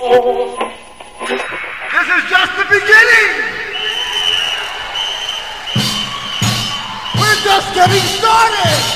This is just the beginning. We're just getting started.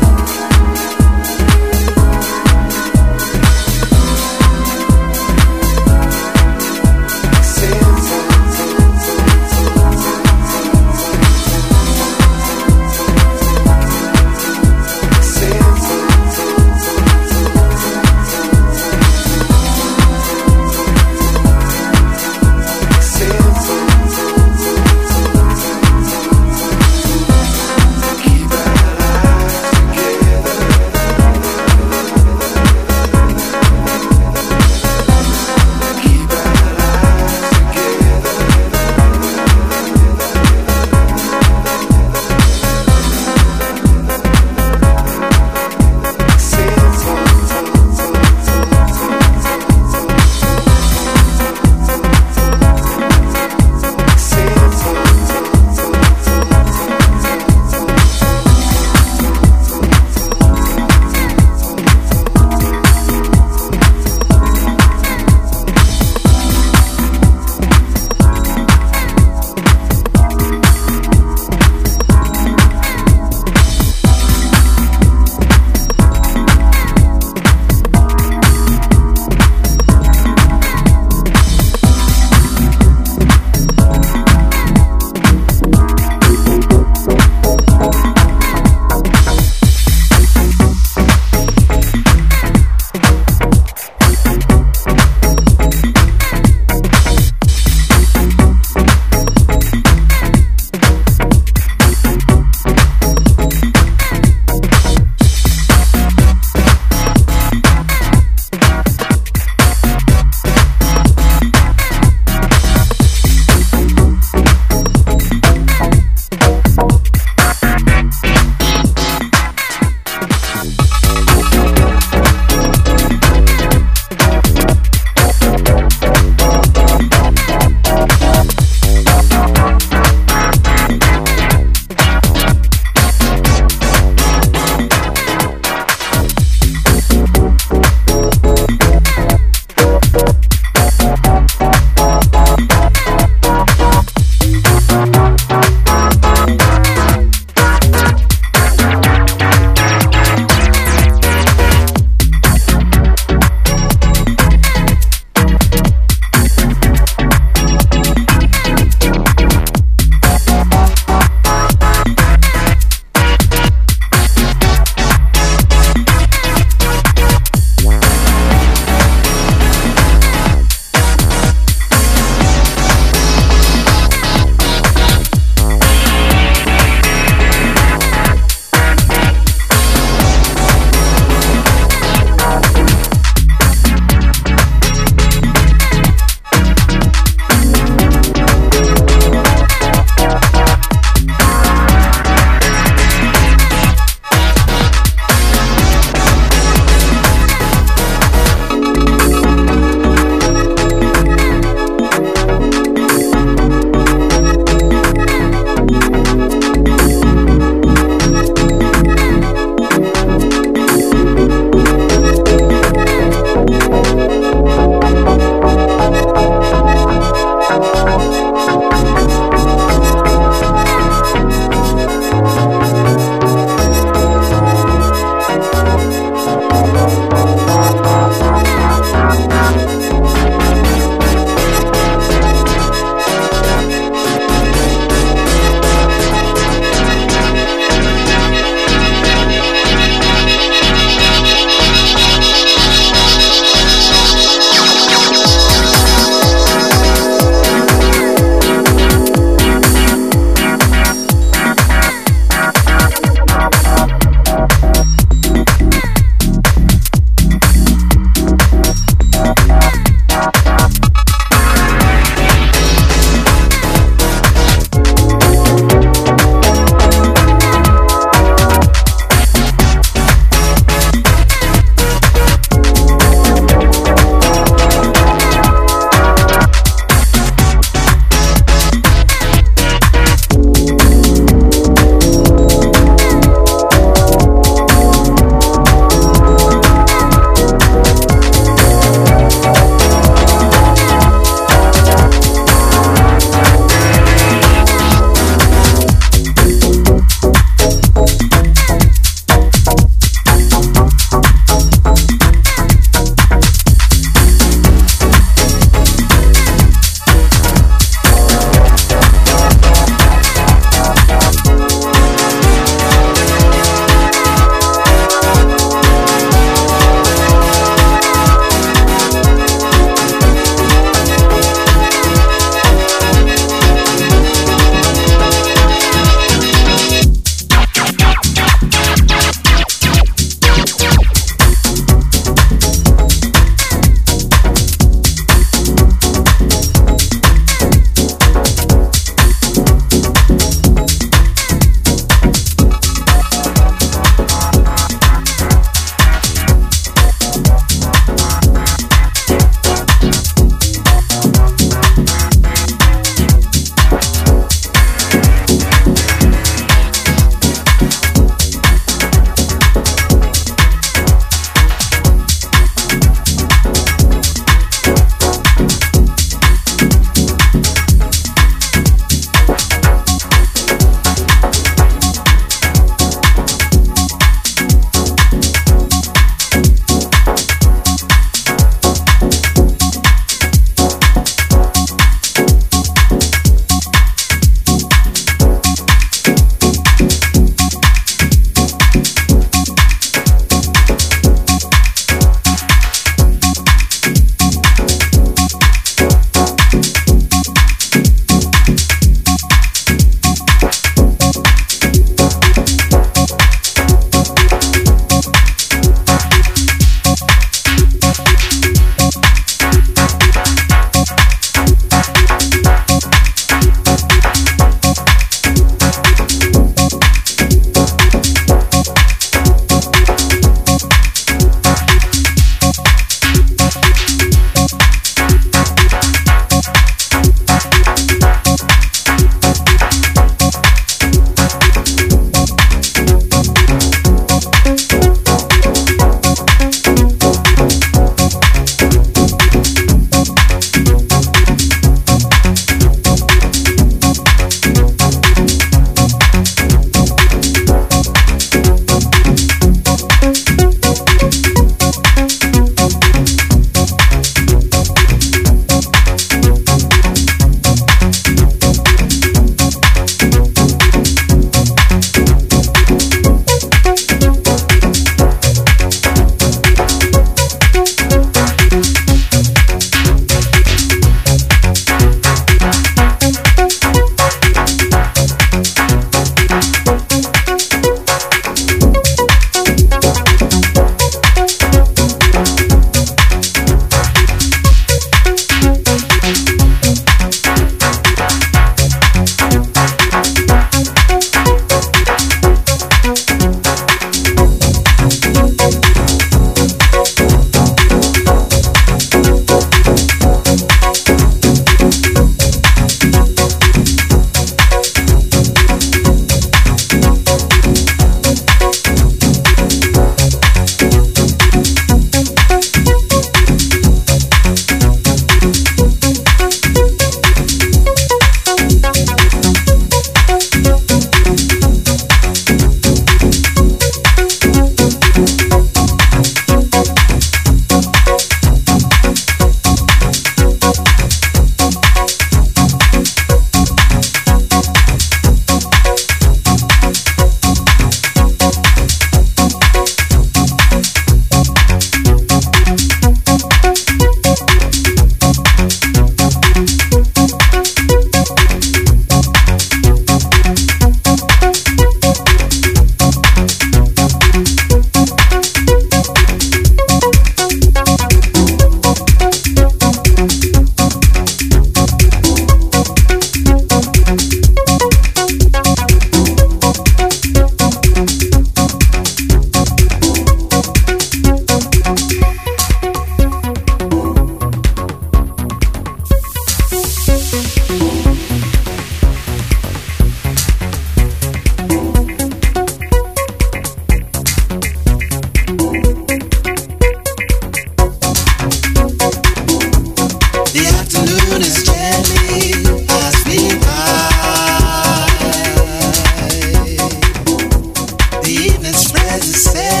Stare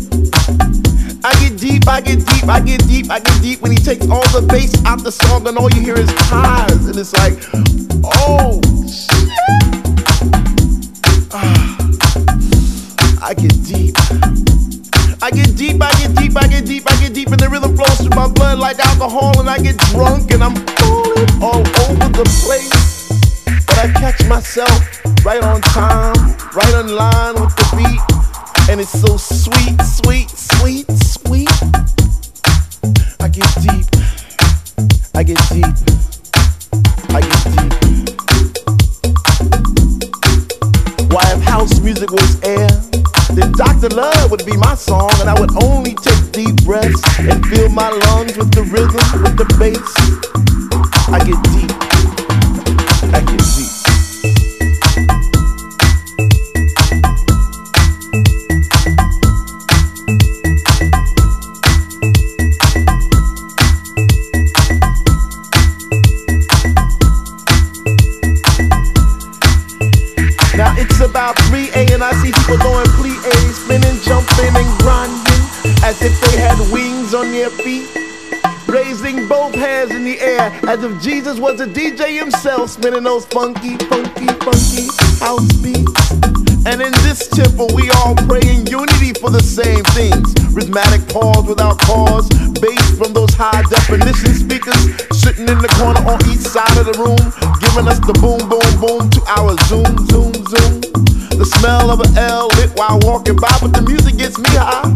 I get deep, I get deep, I get deep, I get deep when he takes all the bass out the song and all you hear is cars. And it's like, oh, shit. I get deep. I get deep, I get deep, I get deep, I get deep, and the rhythm flows through my blood like alcohol, and I get drunk and I'm falling all over the place. But I catch myself right on time, right on line with the beat, and it's so sweet, sweet, sweet, sweet. I get deep, I get deep, I get deep. Why if house music was air? then Dr. Love would be my song, and I would only take deep breaths and fill my lungs with the rhythm, with the bass. I get deep. As if Jesus was a DJ himself, spinning those funky, funky, funky house beats. And in this temple, we all pray in unity for the same things. Rhythmic pause without pause, bass from those high definition speakers sitting in the corner on each side of the room, giving us the boom, boom, boom to our zoom, zoom, zoom. The smell of an L lit while walking by, but the music gets me high.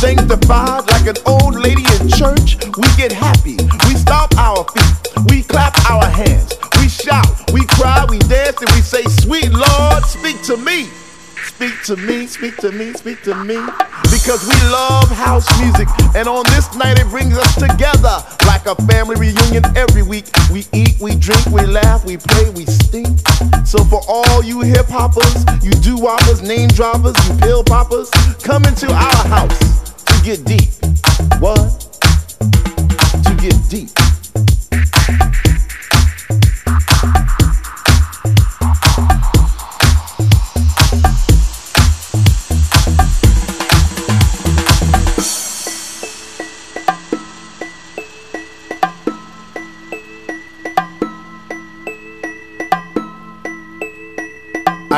Sanctified like an old lady in church, we get happy. Say, Sweet Lord, speak to me. Speak to me, speak to me, speak to me. Because we love house music, and on this night it brings us together like a family reunion every week. We eat, we drink, we laugh, we play, we stink. So for all you hip hoppers, you do whoppers, name droppers, you pill poppers, come into our house to get deep. What? To get deep.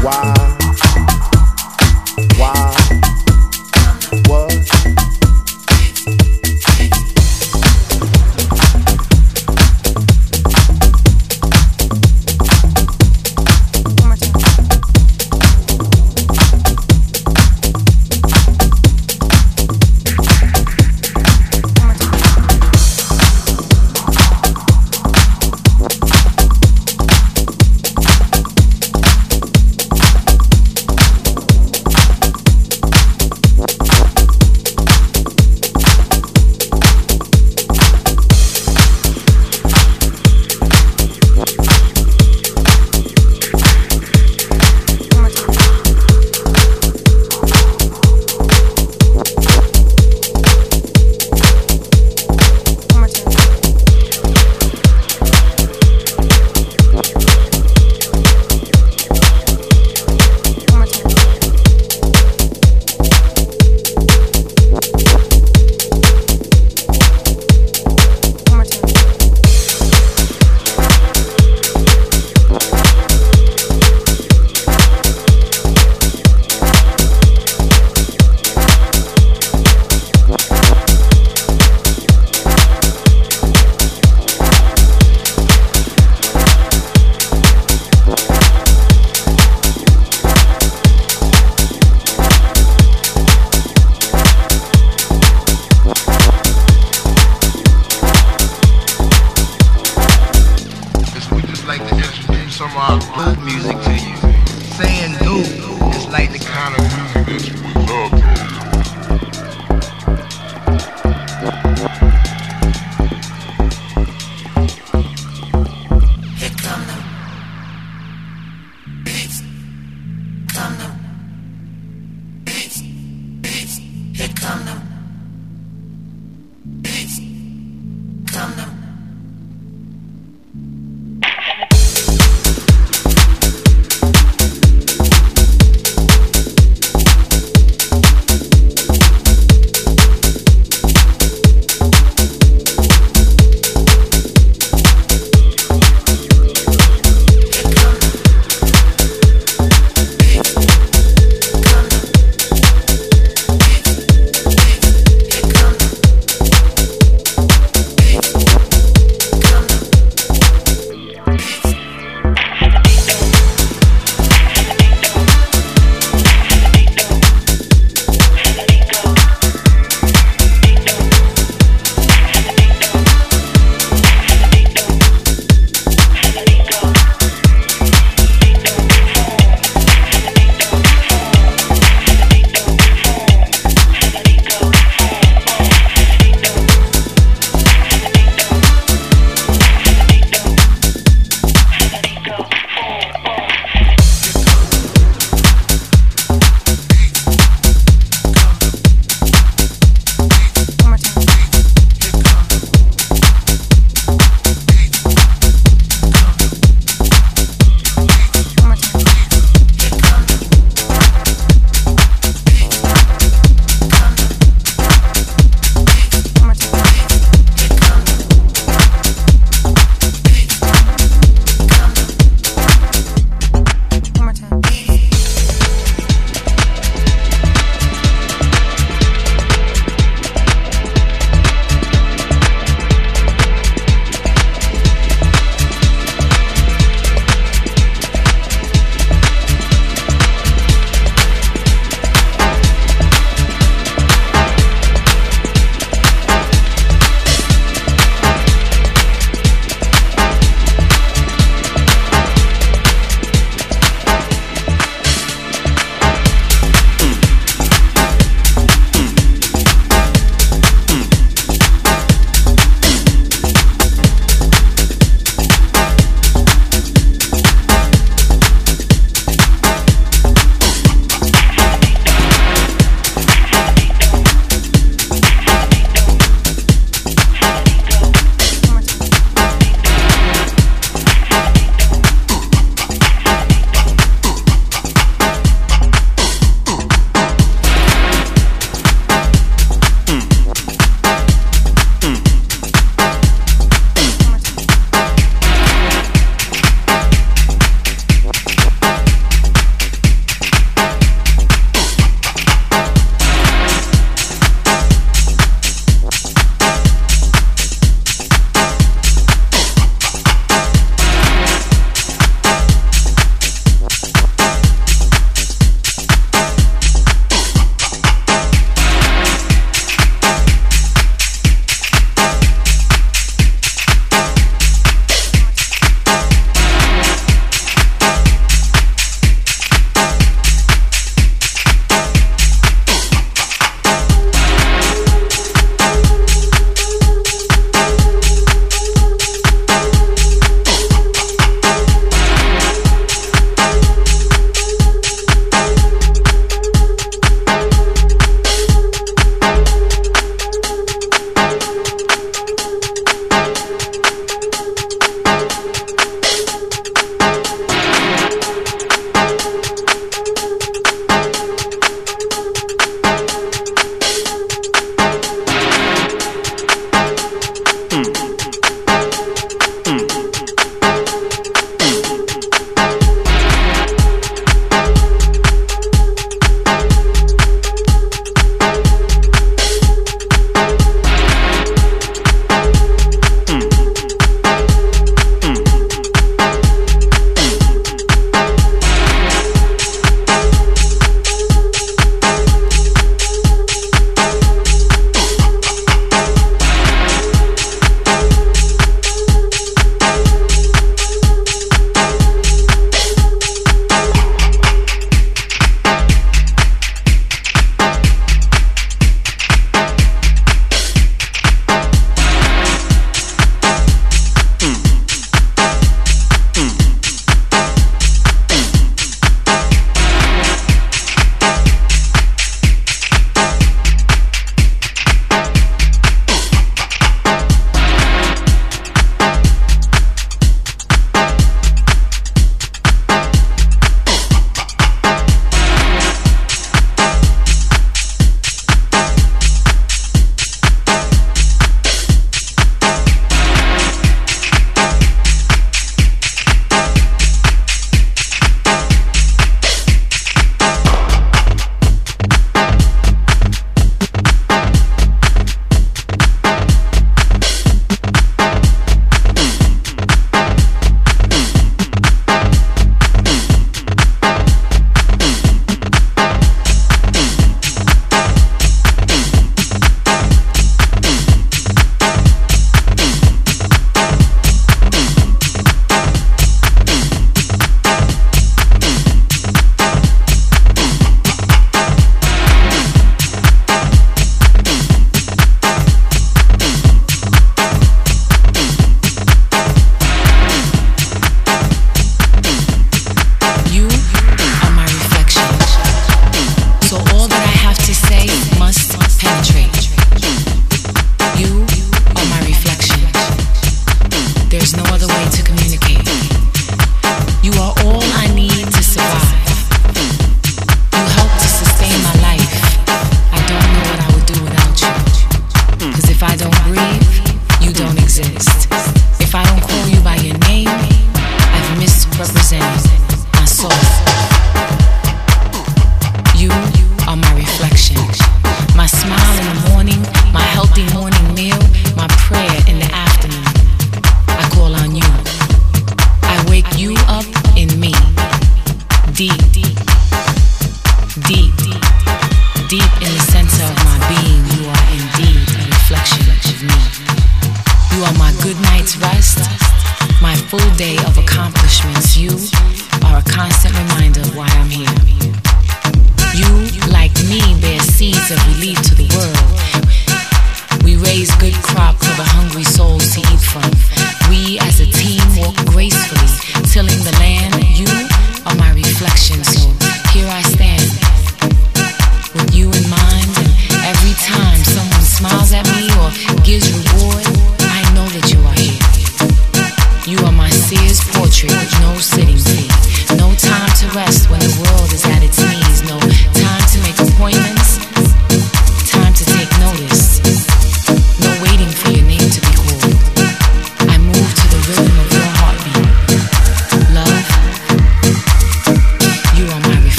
Why? Why?